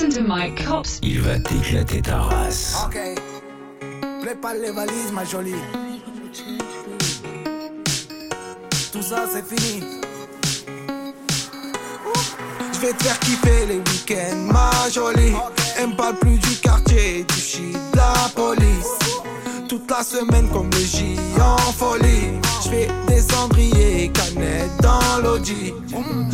Listen to Mike Cops. Il va t'éclater ta race. Ok. Prépare les valises, ma jolie. Tout ça, c'est fini. Je vais te faire kiffer les week-ends, ma jolie. Elle me parle plus du quartier, du shit, de la police. Toute la semaine comme le J en folie. Je fais des cendriers, canettes dans l'audi.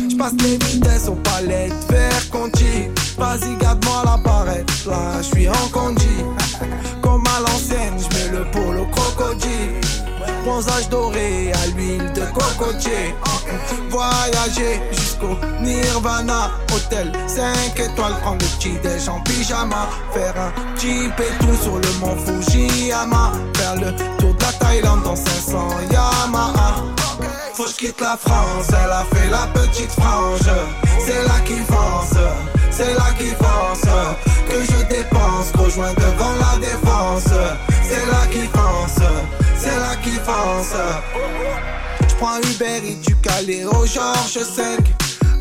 Je passe les vitesses aux palettes, vers Conti. Vas-y, garde-moi la barrette, là, je suis en condi. Comme à l'ancienne, je mets le polo crocodile. Bronzage doré à l'huile de cocotier. Voyager jusqu'au Nirvana. Hôtel 5 étoiles, prendre le petit déj en pyjama. Faire un et tout sur le mont Fujiyama. Faire le tour de la Thaïlande dans 500 Yamaha. Faut que quitte la France, elle a fait la petite frange. C'est là qui fonce, c'est là qui fonce. Que je dépense, rejoins devant la défense. C'est là qui fonce, c'est là qui fonce. J'prends Uber et du Calais au Georges 5.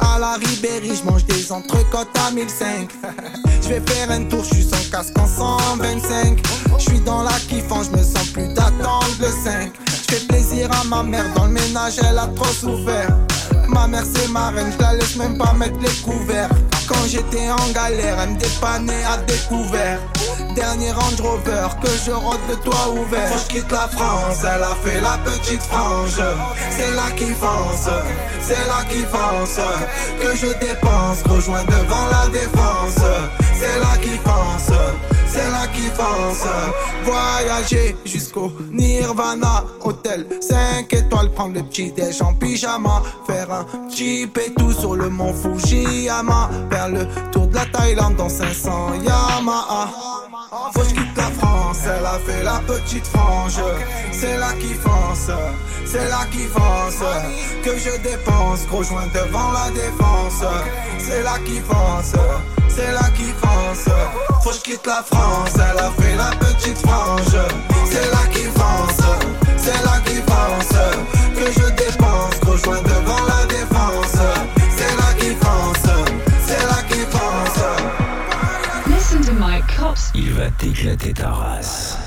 À la Ribéry, j'mange des entrecôtes à 1005. J'vais faire un tour, j'suis sans casque en 125. J'suis dans la kiffance, j'me sens plus d'attendre le 5. J'fais plaisir à ma mère, dans le ménage elle a trop souffert. Ma mère c'est ma reine, j'la laisse même pas mettre les couverts. Quand j'étais en galère, elle me dépannait à découvert. Dernier Range Rover, que je rentre le toit ouvert. Faut que quitte la France, elle a fait la petite frange. C'est là qui fonce, c'est là qui fonce. Que je dépense, rejoins devant la défense. C'est là qui fonce, c'est là qui fonce. Voyager jusqu'au Nirvana, hôtel 5 étoiles, prendre le petit déj en pyjama. Faire un jeep et tout sur le mont Fujiyama. Faire le tour de la Thaïlande dans 500 Yamaha. Faut que je quitte la France, elle a fait la petite frange. C'est là qui fonce, c'est là qui fonce. Que je dépense, rejoins devant la défense. C'est là qui fonce, c'est là qui fonce. Faut que je quitte la France, elle a fait la petite frange. C'est là qui fonce, c'est là qui fonce. Que je dépense, rejoins devant Il va t'éclater ta race.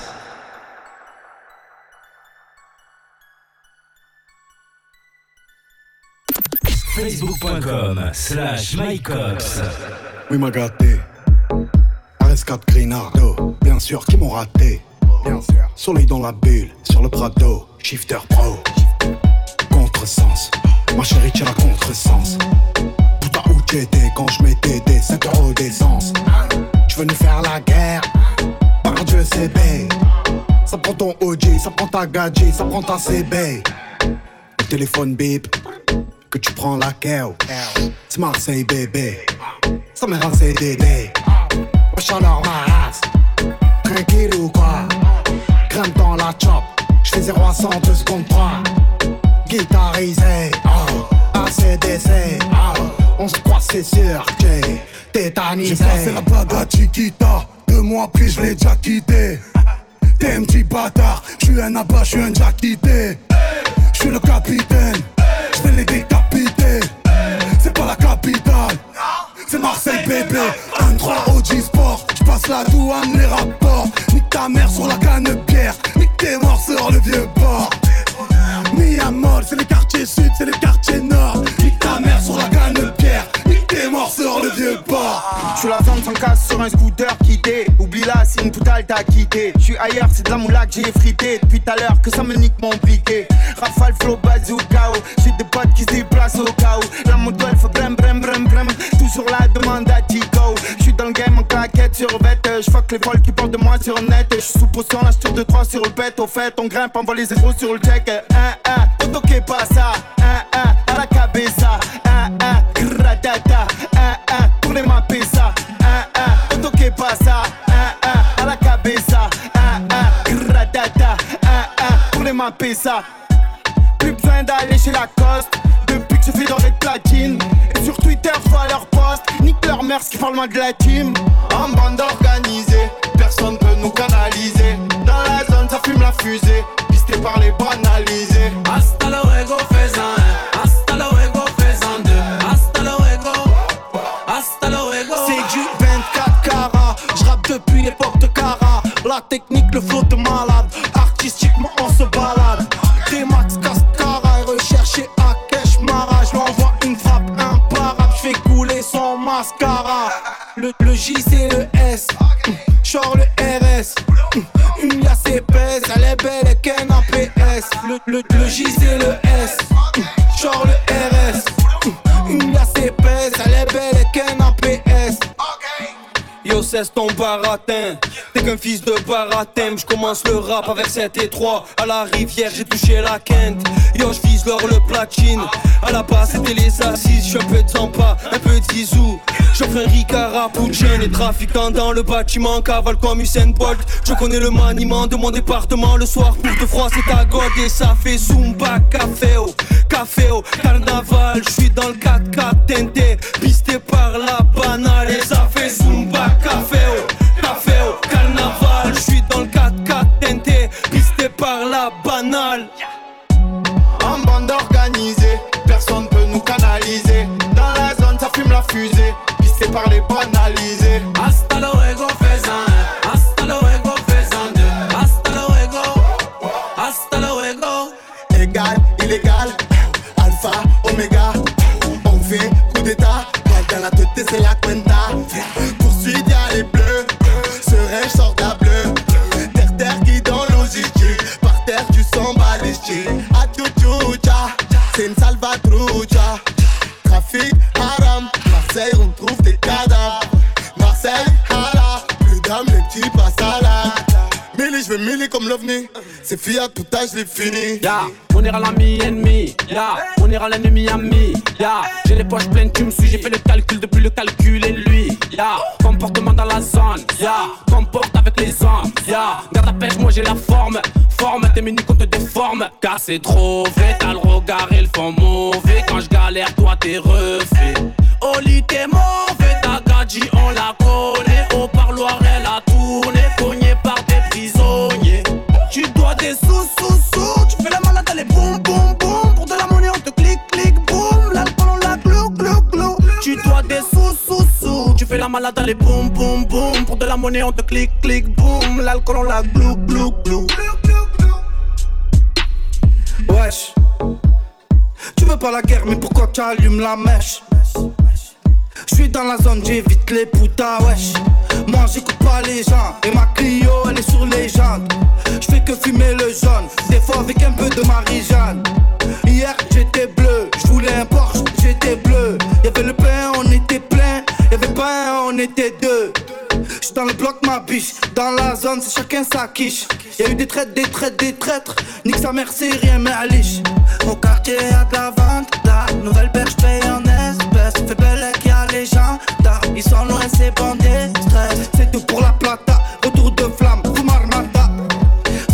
Facebook.com slash MyCops. Oui, m'a gâté. RS4 Grinardo, bien sûr, qui m'ont raté. Bien sûr. Soleil dans la bulle, sur le Prado, shifter pro. Contresens, ma chérie, tire à contresens. Putain, où t'étais quand je mettais des 5 euros d'essence? Tu veux nous faire la guerre? Par Dieu, c'est bé. Ça prend ton OG, ça prend ta gadget, ça prend ta CB. Le téléphone bip, que tu prends la keo. C'est Marseille, bébé. Ça me rend CDD. Wesh alors ma race. Tranquille ou quoi? Crème dans la chop. J'fais 0 à 100, 2 secondes 3. Guitarisé. Oh. ACDC. Oh. On se croit, c'est sûr. J'ai tétanisé. J'ai passé la blague à Chiquita. Deux mois après, je l'ai déjà quitté. T'es un petit bâtard. J'suis un abat, j'suis un déjà quitté. J'suis le capitaine. J'vais les décapiter. C'est pas la capitale. C'est Marseille bébé, 1-3 OG Sport J'passe la douane, les rapports Nique ta mère sur la canne pierre Nique tes morts sur le vieux port Miamol, c'est les quartiers sud, c'est les quartiers nord Nique ta mère sur la canne pierre Sur le port. J'suis la zone sans casse sur un scooter quitté. Oublie la signe, tout t'a quitté. J'suis ailleurs, c'est de la moula que j'ai frité. Depuis tout à l'heure que ça me nique mon piqué Rafale, flow, bazooka J'ai des potes qui se déplacent au où La moto elle fait brem brem brem brem. Toujours la demande à Tico. J'suis dans le game en claquette sur vête J'fuck les folles qui parlent de moi sur net. J'suis sous potion, là j'tire 2-3 sur le pet. Au fait on grimpe, on voit les zéros sur le check. 1 1 auto que pasa 1 1 à la cabeza. 1 1 gratata 1 1 pour les ma pesa 1 1 auto que pasa 1 1 à la cabeza. 1 1 gratata 1 1 pour les ma pesa plus besoin d'aller chez Lacoste Depuis que je fais dans les platines. Et sur Twitter, vois leur post Nique leur mère, qui parle moins de la team. En bande organisée Personne peut nous canaliser. Dans la zone, ça fume la fusée. Pisté par les banalisés La technique, le flot de malade. Artistiquement, on se balade. T-Max, Cascara et recherché à Keshmara. Je m'envoie une frappe imparable. Je couler son mascara. Le, le J, c'est le S. Genre le RS. Une glace épaisse, elle est belle et qu'un APS. Le, le, le J, c'est le S. Yo, cesse ton baratin. T'es qu'un fils de baratin. Je commence le rap avec 7 et 3. À la rivière, j'ai touché la quinte. Yo, je vise l'or, le platine. À la base, c'était les assises. Je un peu de Zampa, un peu de Zizou. J'offre un Ricard à Les trafiquants dans le bâtiment. Cavale comme Usain Bolt. Je connais le maniement de mon département. Le soir, pour te froid, c'est ta god. Et ça fait Zumba, café au café au carnaval. Je suis dans le 4-4 teinté. Pisté par la banale. Et ça fait Zumba, je l'ai fini. Ya, on ira l'ami ennemi. Ya, on ira l'ennemi ami. Ya, j'ai les poches pleines, tu me suis. J'ai fait le calcul depuis le calcul et lui. Ya, comportement dans la zone. Ya, comporte avec les hommes. Ya, garde la pêche, moi j'ai la forme. Forme, tes mini qu'on te déforme. Car c'est trop vrai, t'as le regard et le fond mauvais. Quand je galère, toi t'es refait. Oli, t'es mauvais, ta gadji, on la connaît. Malade, allez boum, boum, boum. Pour de la monnaie, on te clique, clique, boum. L'alcool, on la glou, glou, glou. Wesh. Tu veux pas la guerre, mais pourquoi tu allumes la mèche? Je suis dans la zone, j'évite les putas, wesh. Moi j'écoute pas les gens, et ma Clio elle est sur les jantes. Je fais que fumer le jaune, des fois avec un peu de Marie-Jeanne. Hier j'étais bleu, je voulais un Porsche, j'étais bleu. Y'avait le pain, on était deux. J'suis dans le bloc, ma biche. Dans la zone, c'est chacun sa quiche. Y'a eu des traites, des traites, des traîtres. Nique sa mère, c'est rien, mais à liche. Au quartier, y'a de la vente. La nouvelle perche paye en espèces. Fait belle qu'il y a les gens. Ils sont loin, c'est bandés. Stress, c'est tout pour la plata. Retour de flamme, comme armada.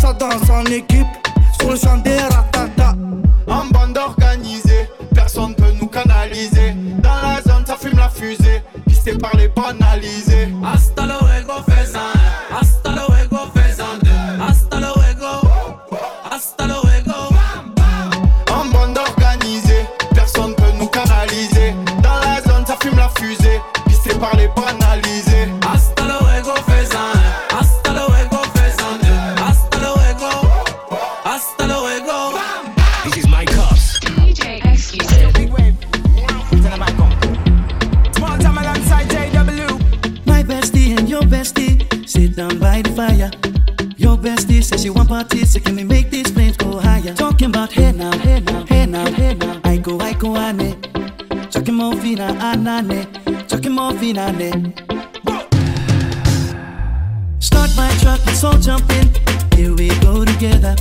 Ça danse en équipe. Sur le champ des ratata. Bestie says she want parties, so can we make these flames go higher? Talking about hey now, hey now, hey now, hey now. I go, I go, ane. Talking more fina, ah, anane. Talking more fina, ne. Start my truck, let's all jump in. Here we go together.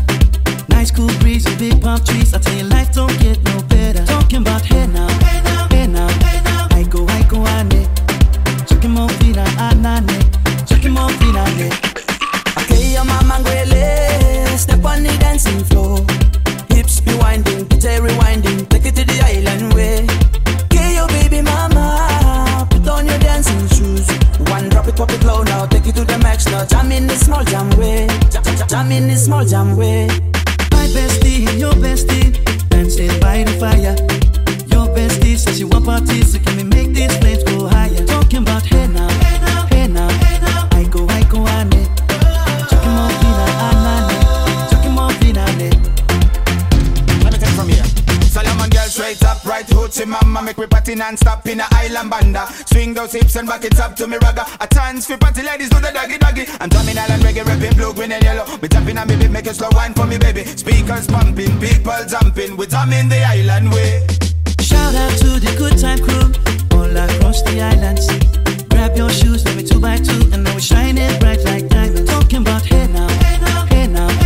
Nice cool breeze with big palm trees. I tell you, life don't get no better. Talking about hey now, hey now, hey now, hey now. I go, I go, ane. Talking more fina, ah, anane. Talking more fina, ne. Your mama ngwele Step on the dancing floor. Hips be winding, DJ rewinding Take it to the island way. Okay, your baby mama Put on your dancing shoes. One drop it, pop it low now Take it to the max now. Jam in the small jam way jam in the small jam way. My bestie your bestie dancing by the fire. Your bestie says she want parties, so can we make these flames go Gucci mama make me party non-stop in a island banda. Swing those hips and back it up to me ragga. A chance for party ladies do the doggy doggy. I'm drumming island reggae rapping blue, green and yellow. Me tapping and baby make a slow wine for me baby. Speakers pumping, people jumping. We drumming the island way. Shout out to the good time crew All across the island see Grab your shoes, let me two by two And now we shining bright like diamonds. Talking about hey now, hey now, hey now.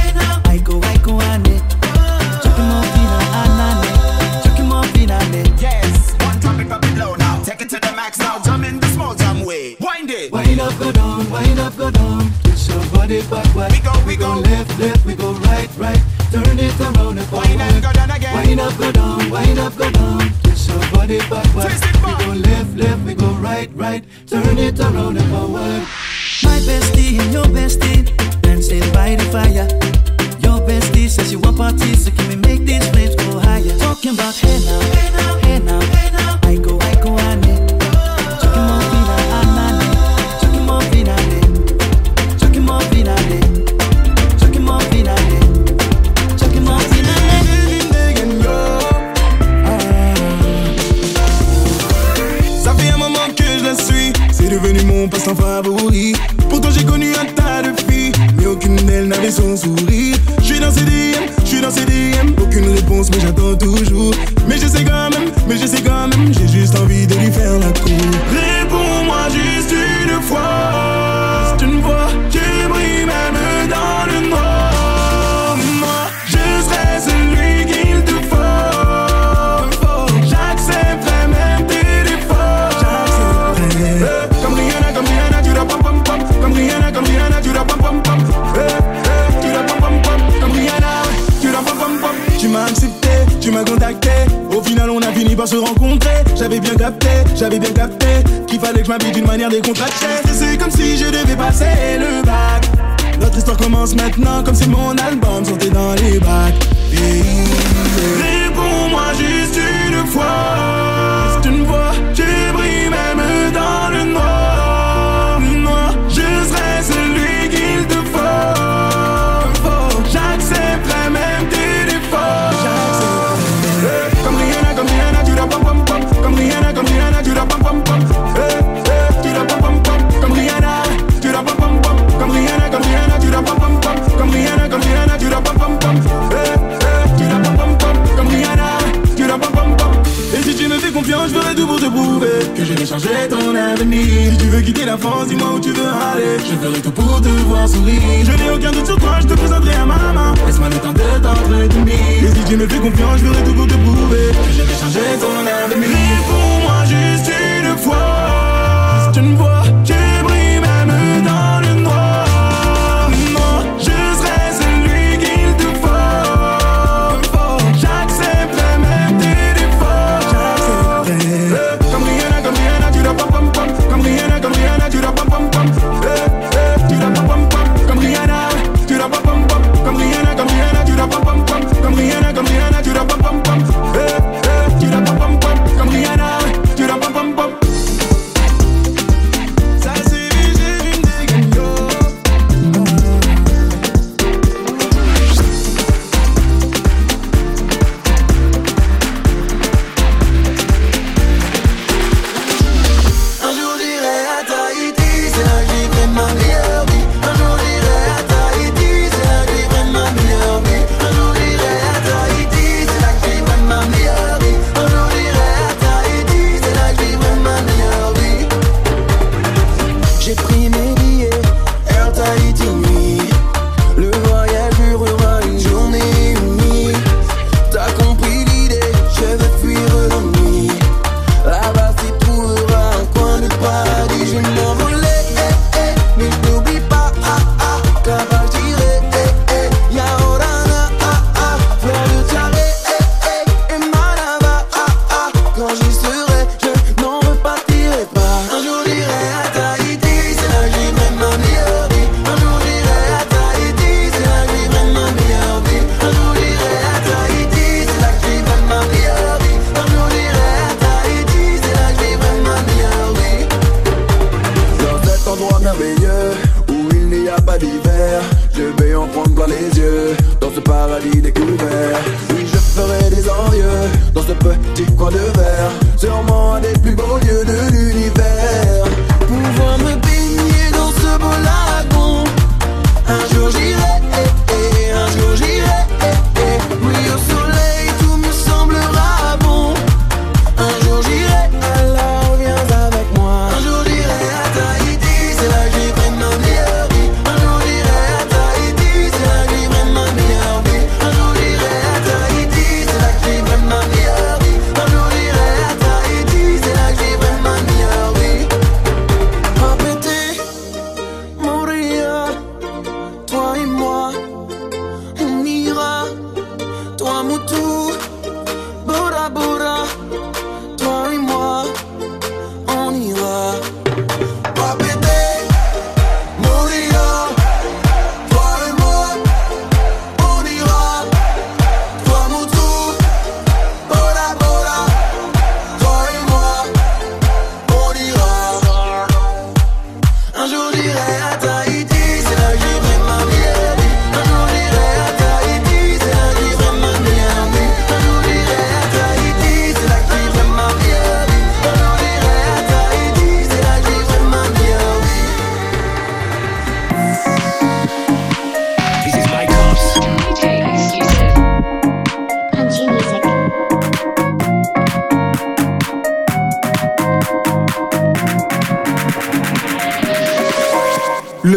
se rencontrer. J'avais bien capté, j'avais bien capté qu'il fallait que je m'habille d'une manière décontractée. C'est comme si je devais passer le bac. Notre histoire commence maintenant, comme si mon album sortait dans les bacs. Réponds-moi juste une fois, juste une fois. que je vais changer ton avenir. Si tu veux quitter la France, dis-moi où tu veux aller. Je ferai tout pour te voir sourire. Je n'ai aucun doute sur toi, je te présenterai à maman. Laisse-moi le temps de t'entretenir. Et si tu me fais confiance, je ferai tout pour te prouver que je vais changer ton avenir. Réponds-moi juste une fois.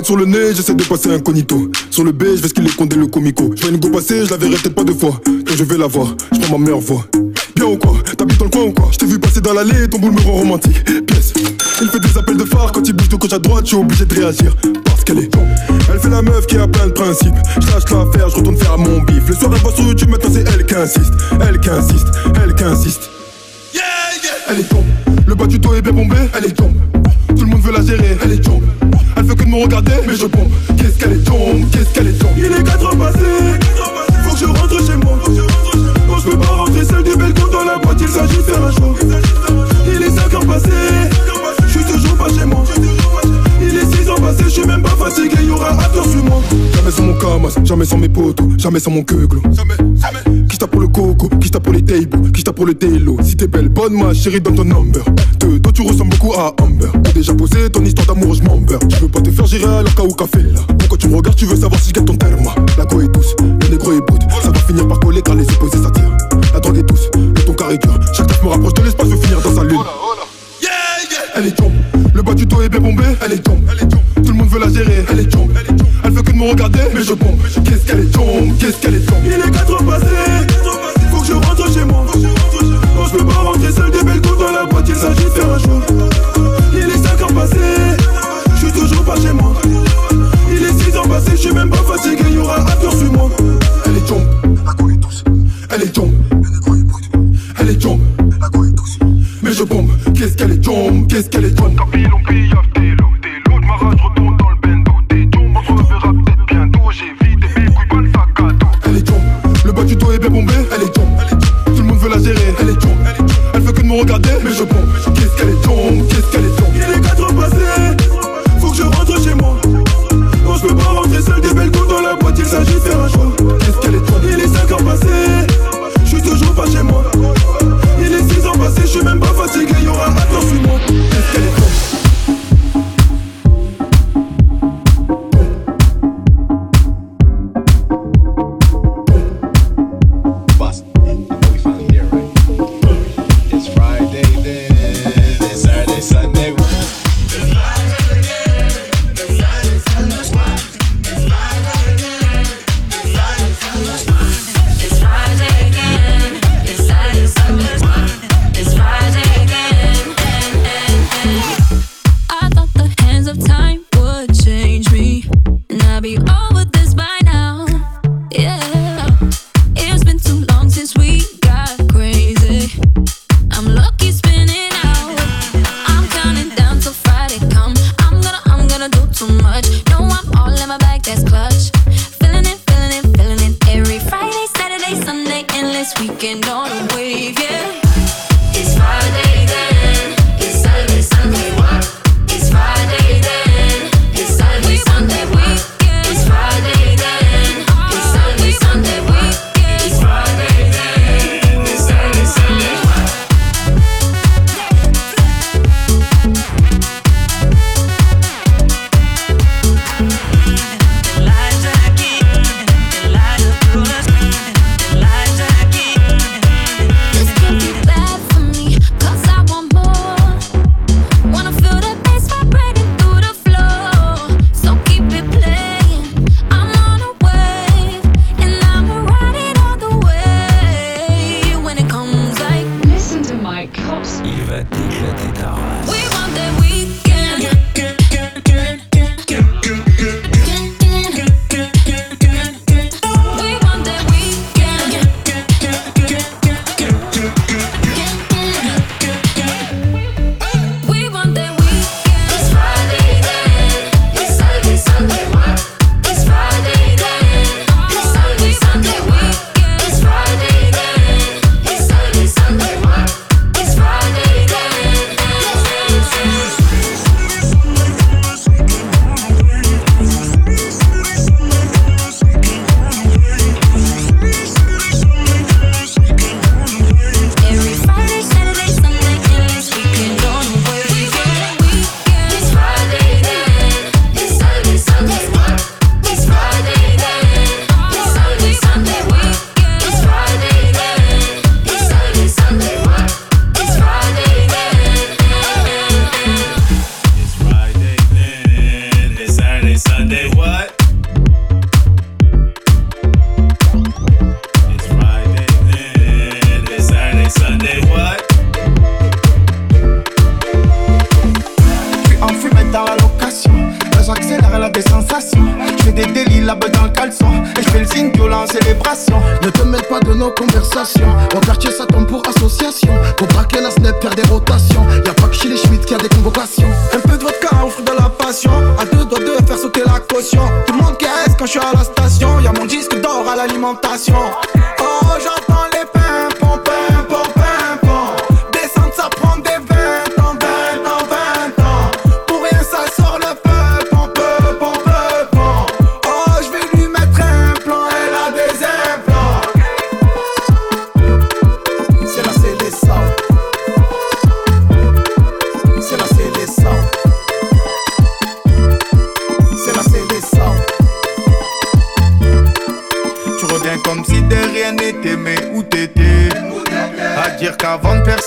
Lunettes sur le nez, j'essaie de passer incognito. Sur le B, je vais ce qu'il est condé le comico. Je vois une go passer, je la verrai peut-être pas deux fois. Quand je vais la voir, je prends ma meilleure voix. Bien ou quoi? T'habites dans le coin ou quoi? Je t'ai vu passer dans l'allée, ton boule me rend romantique. Pièce. Il fait des appels de phare quand il bouge de gauche à droite, je suis obligé de réagir. Parce qu'elle est. Elle fait la meuf qui a plein de principes. Je lâche l'affaire, je retourne faire mon bif. Le soir, elle va sur YouTube, maintenant c'est elle qui insiste. Elle qui insiste, elle qui insiste. Elle est tombe. Le bas du dos est bien bombé, elle est tombe. Tout le monde veut la gérer, elle est tombe. Elle fait que de me regarder, mais je pompe. Qu'est-ce qu'elle est tombe, qu'est-ce qu'elle est tombe. Il est 4 heures passées, faut que je rentre chez moi. Non, je peux pas rentrer seul du balcon dans la boîte, il s'agit de faire un show. Il est 5 heures passées, est 6 ans passés, je suis même pas fatigué, y'aura after sur moi. Jamais sans mon camas, jamais sans mes potos, jamais sans mon queuglo. Jamais, jamais. Qui tape pour le coco, qui tape pour les tables, qui tape pour le télo. Si t'es belle, bonne ma chérie, donne ton number. Te, toi tu ressembles beaucoup à Amber. T'as déjà posé ton histoire d'amour, je m'en beurre. Tu veux pas te faire gérer à l'orca ou café là. Pourquoi tu me regardes, tu veux savoir si je gagne ton terme. La go est douce, le négro est bout. Ça va finir par coller car les opposés s'attirent. La drogue est douce, le ton carré dur. Chaque taf me rapproche de l'espace, veut finir dans sa lune. Elle est tombe, le bas du dos est bien bombé, elle est tombe. Tout le monde gérer, elle est tombe. Elle veut que de me regarder, mais je pompe. Qu'est-ce qu'elle est tombe, qu'est-ce qu'elle est tombe. Il est 4 heures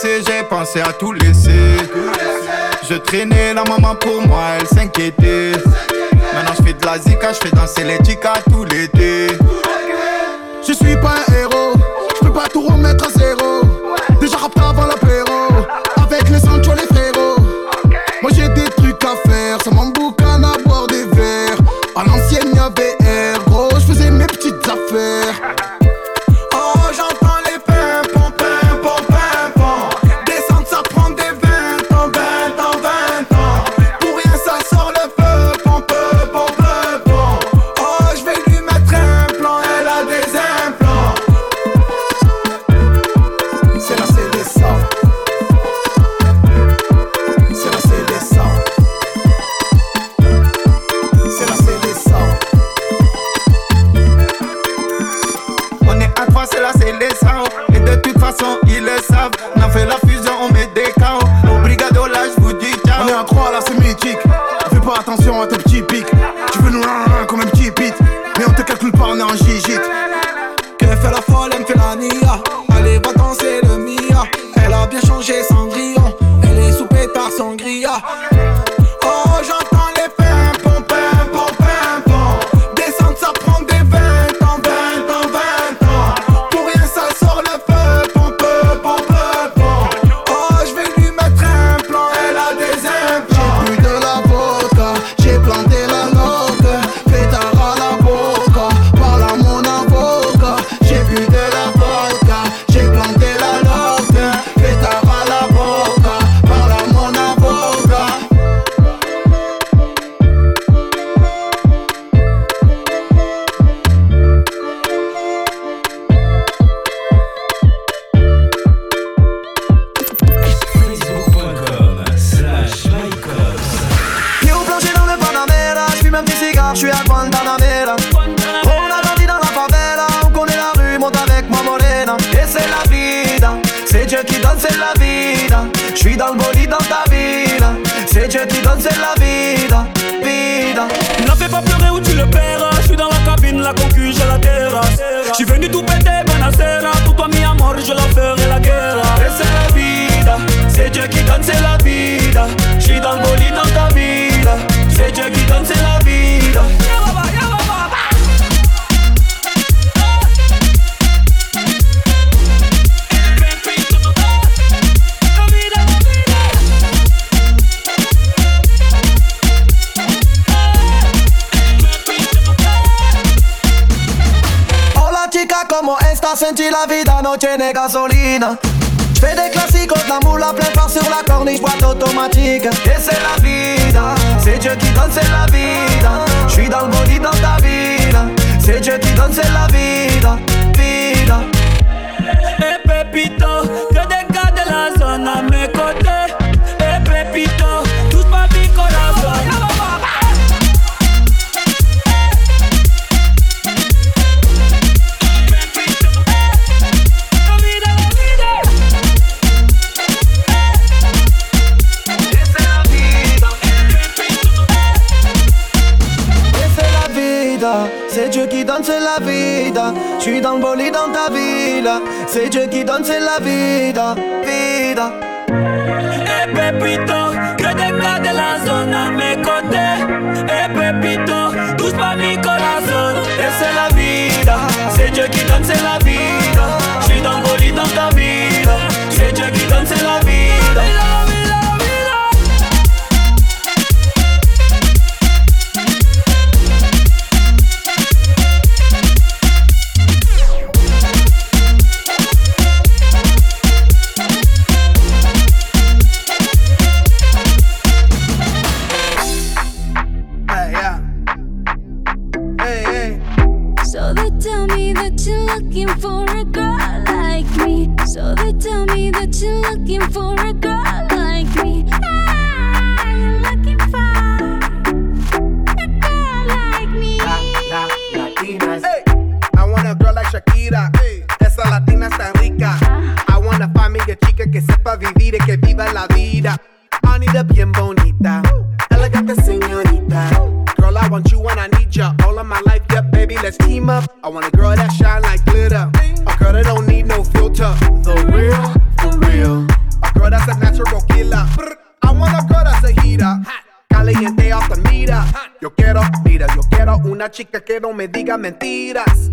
j'ai pensé à tout laisser. Je traînais la maman pour moi, elle s'inquiétait. Maintenant je fais de la zika, je fais danser les chicas tout l'été. Je suis pas un héros, je peux pas tout remettre à zéro. Déjà rapta avant la ressenti la non c'è né gasolina. Je fais des classiques, la moule à plein phare sur la corniche, boîte automatique. Et c'est la vida, c'est Dieu qui donne, c'est la vida. Je suis dans le body dans ta vida, c'est Dieu qui donne, c'est la vida, vida. Et eh, Pepito. Je suis dans le bolide dans ta villa C'est Dieu qui donne, c'est la vida, vida Eh Pepito, que t'es de la zone à mes côtés Eh Pepito, touche pas mi no me digas mentiras.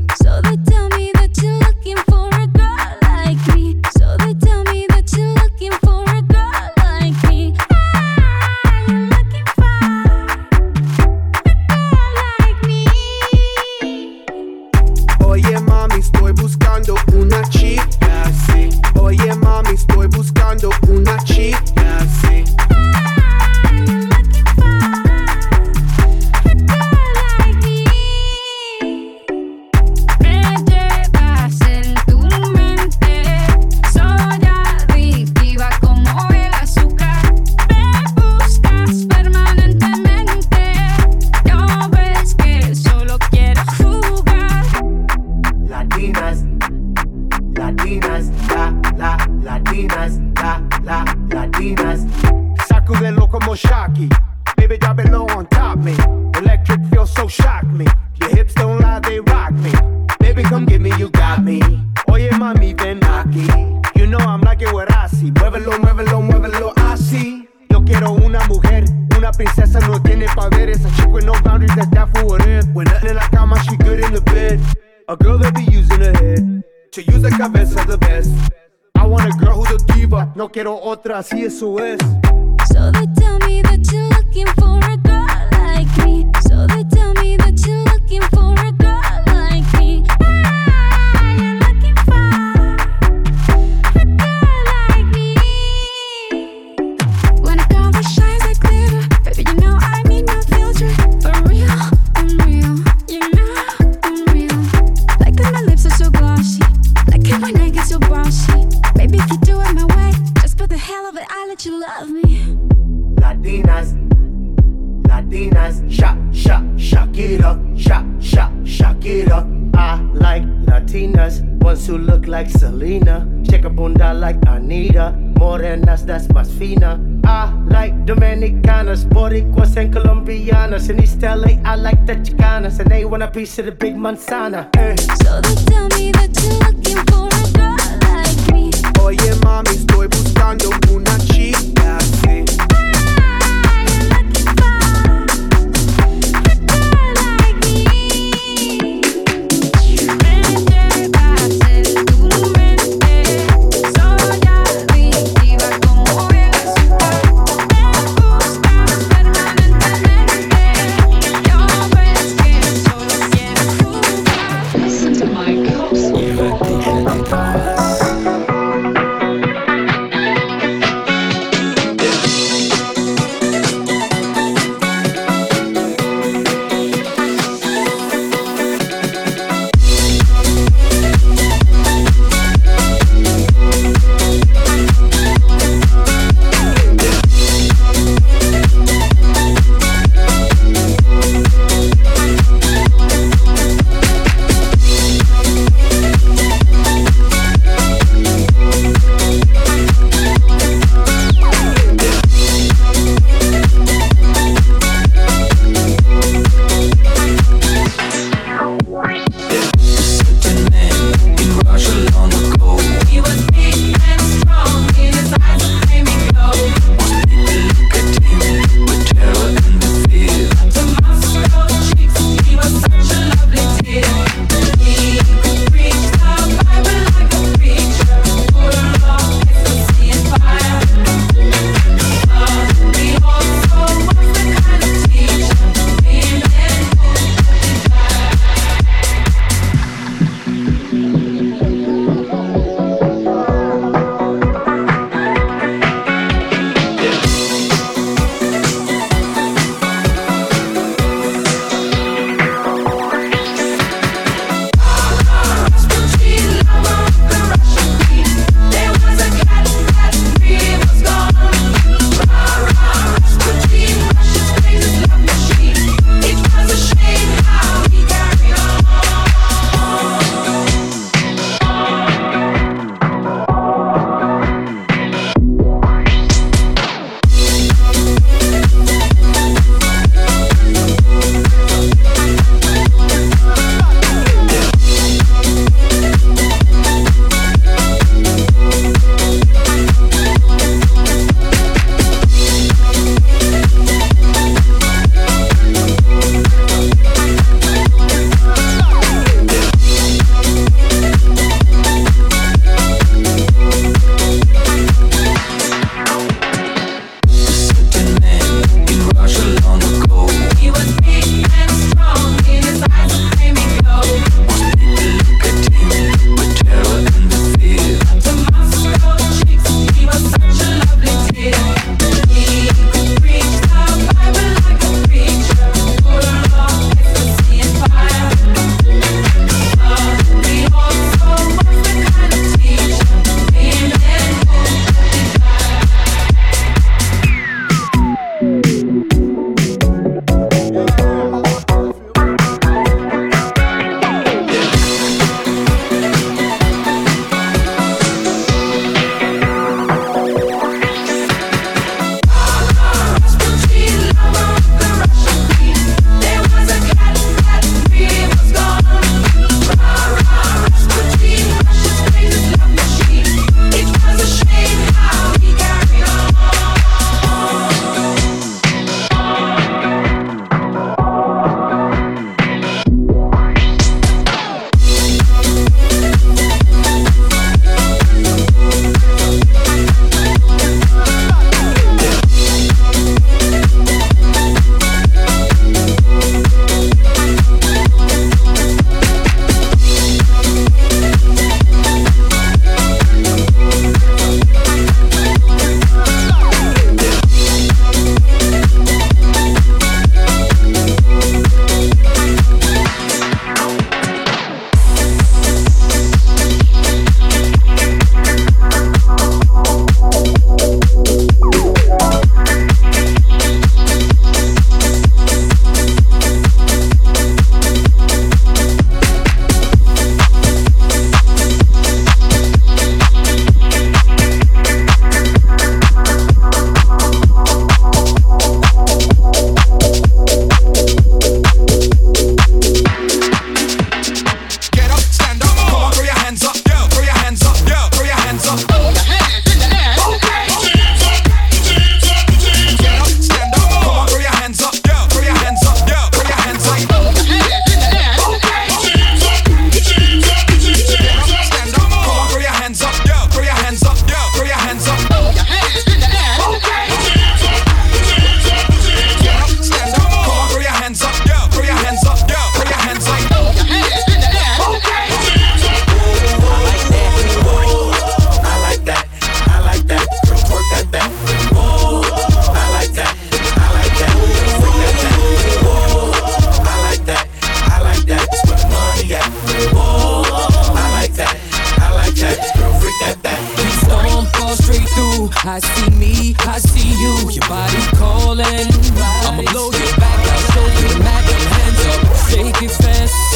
así eso es. and Colombianas. In East LA, I like the Chicanas. And they want a piece of the big manzana. Uh. So they tell me that you're looking for a girl like me. Oye, mami, estoy buscando una.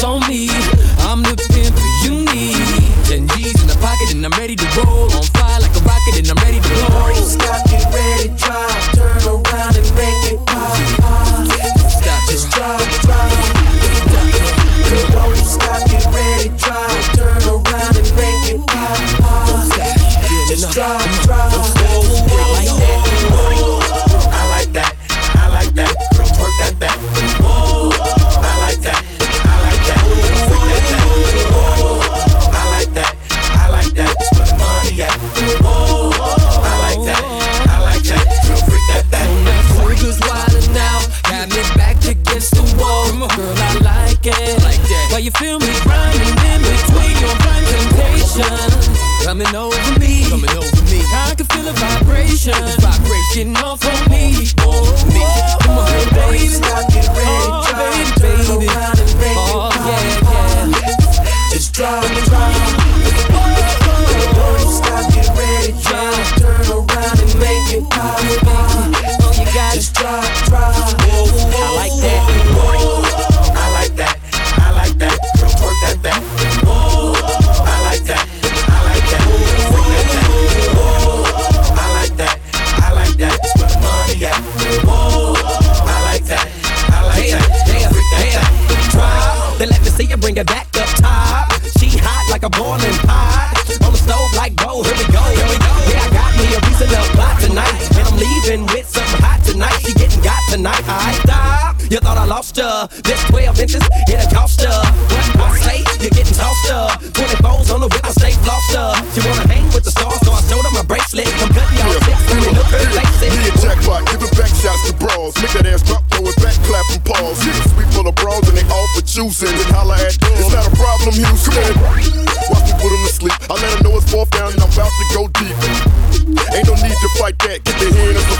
on me. see you bring it back up top. She hot like a boiling pot. On the stove like go, here we go, here we go. Yeah, I got me a reason to buy tonight. And I'm leaving with some hot tonight. She getting got tonight. I stop. You thought I lost her. This 12 inches, it'll cost her. What I say, you're getting tossed up. Twenty 24s on the whip, I stay Massachusetts. Then holla at Doug. It's not a problem, Houston. Watch me put him to sleep. I let him know it's fourth down and I'm about to go deep. Ain't no need to fight that. Get the head up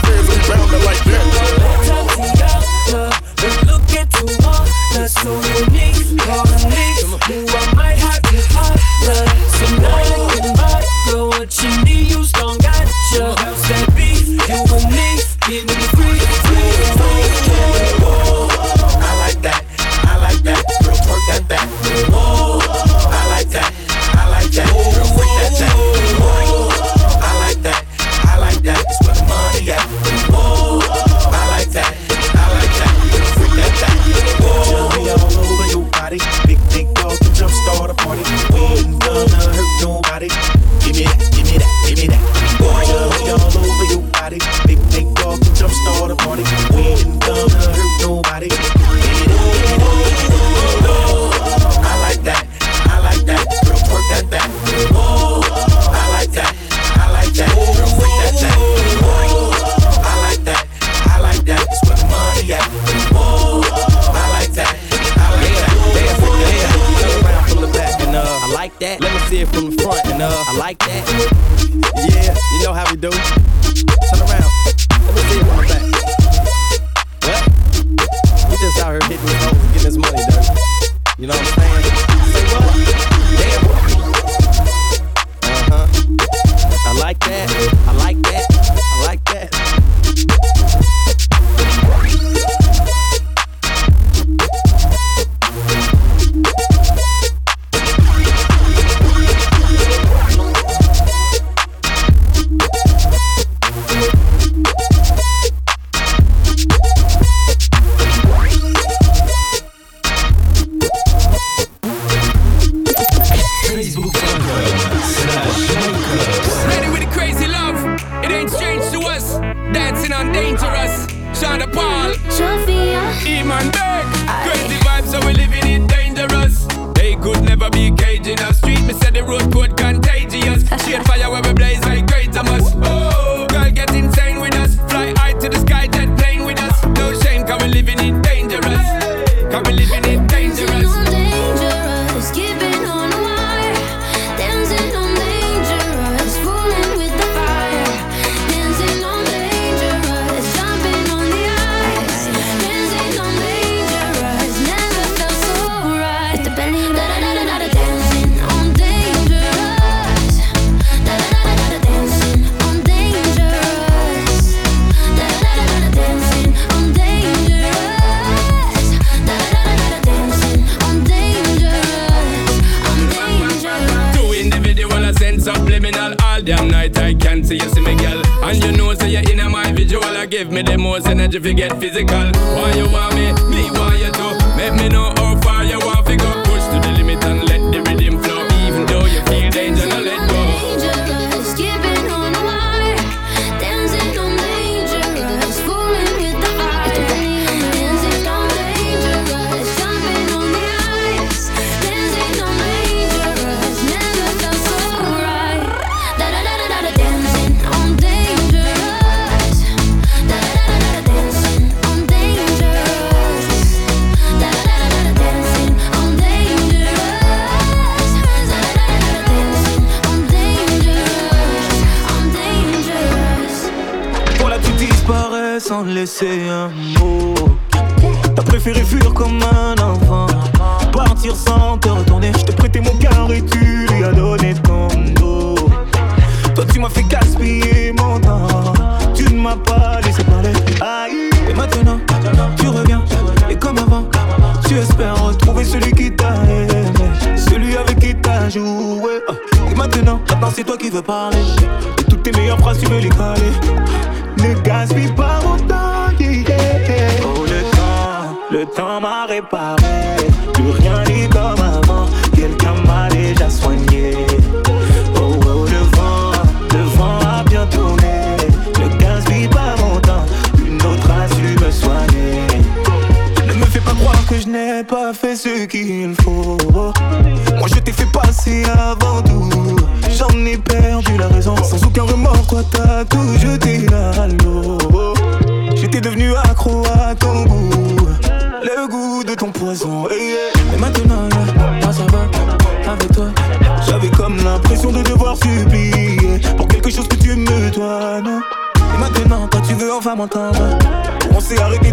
veux toutes tes meilleures phrases, tu veux les coller. Ne gaspille pas mon temps, yeah, yeah. Oh, le temps, le temps m'a réparé. entendre. On s'est arrêté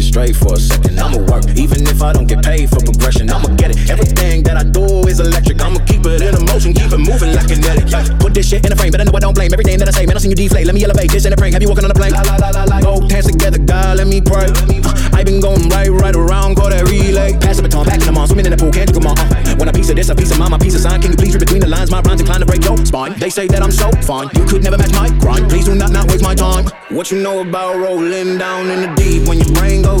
straight for a second. I'ma work, even if I don't get paid for progression. I'ma get it. Everything that I do is electric. I'ma keep it in motion, keep it moving like kinetic. Yeah. Put this shit in a frame, but I know I don't blame everything that I say. Man, I seen you deflate. Let me elevate this in a prank. Have you walking on a plane? La, la, la, la. Both hands together, God, let me pray. Uh, I been going right, right around, call that relay. Pass the baton, back in the mall, swimming in the pool, can't you come on? Uh, when a piece of this, a piece of mine, my piece of sign. Can you please read between the lines? My rhymes inclined to break your spine. They say that I'm so fine, you could never match my grind. Please do not not waste my time. What you know about rolling down in the deep? When your brain goes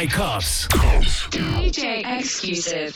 DJ DJ exclusive.